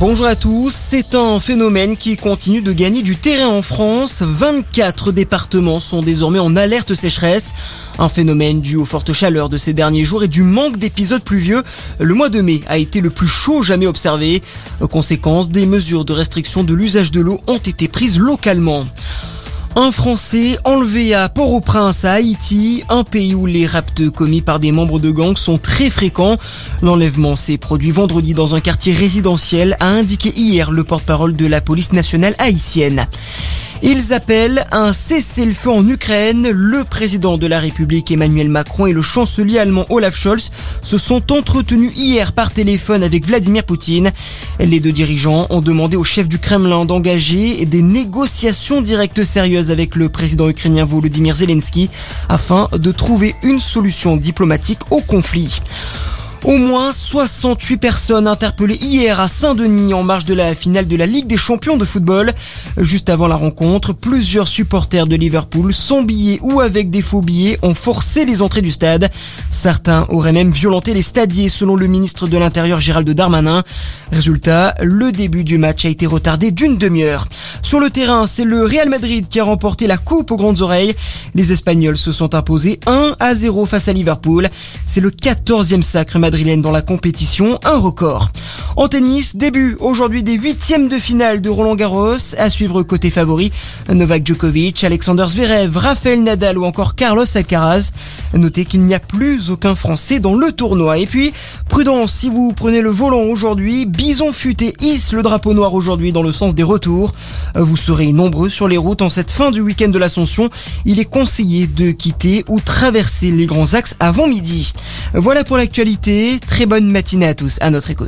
Bonjour à tous, c'est un phénomène qui continue de gagner du terrain en France. 24 départements sont désormais en alerte sécheresse. Un phénomène dû aux fortes chaleurs de ces derniers jours et du manque d'épisodes pluvieux. Le mois de mai a été le plus chaud jamais observé. Conséquence, des mesures de restriction de l'usage de l'eau ont été prises localement. Un Français enlevé à Port-au-Prince à Haïti, un pays où les raptes commis par des membres de gangs sont très fréquents. L'enlèvement s'est produit vendredi dans un quartier résidentiel, a indiqué hier le porte-parole de la police nationale haïtienne. Ils appellent un cessez-le-feu en Ukraine. Le président de la République Emmanuel Macron et le chancelier allemand Olaf Scholz se sont entretenus hier par téléphone avec Vladimir Poutine. Les deux dirigeants ont demandé au chef du Kremlin d'engager des négociations directes sérieuses avec le président ukrainien Volodymyr Zelensky afin de trouver une solution diplomatique au conflit. Au moins 68 personnes interpellées hier à Saint-Denis en marge de la finale de la Ligue des champions de football. Juste avant la rencontre, plusieurs supporters de Liverpool, sans billets ou avec des faux billets, ont forcé les entrées du stade. Certains auraient même violenté les stadiers selon le ministre de l'Intérieur Gérald Darmanin. Résultat, le début du match a été retardé d'une demi-heure. Sur le terrain, c'est le Real Madrid qui a remporté la coupe aux grandes oreilles. Les Espagnols se sont imposés 1 à 0 face à Liverpool. C'est le 14e sacre madrilène dans la compétition, un record. En tennis, début aujourd'hui des huitièmes de finale de Roland Garros. À suivre côté favori, Novak Djokovic, Alexander Zverev, Rafael Nadal ou encore Carlos Alcaraz. Notez qu'il n'y a plus aucun Français dans le tournoi. Et puis, prudence si vous prenez le volant aujourd'hui. Bison futé hisse le drapeau noir aujourd'hui dans le sens des retours. Vous serez nombreux sur les routes en cette fin du week-end de l'Ascension. Il est conseillé de quitter ou traverser les grands axes avant midi. Voilà pour l'actualité. Très bonne matinée à tous. À notre écoute.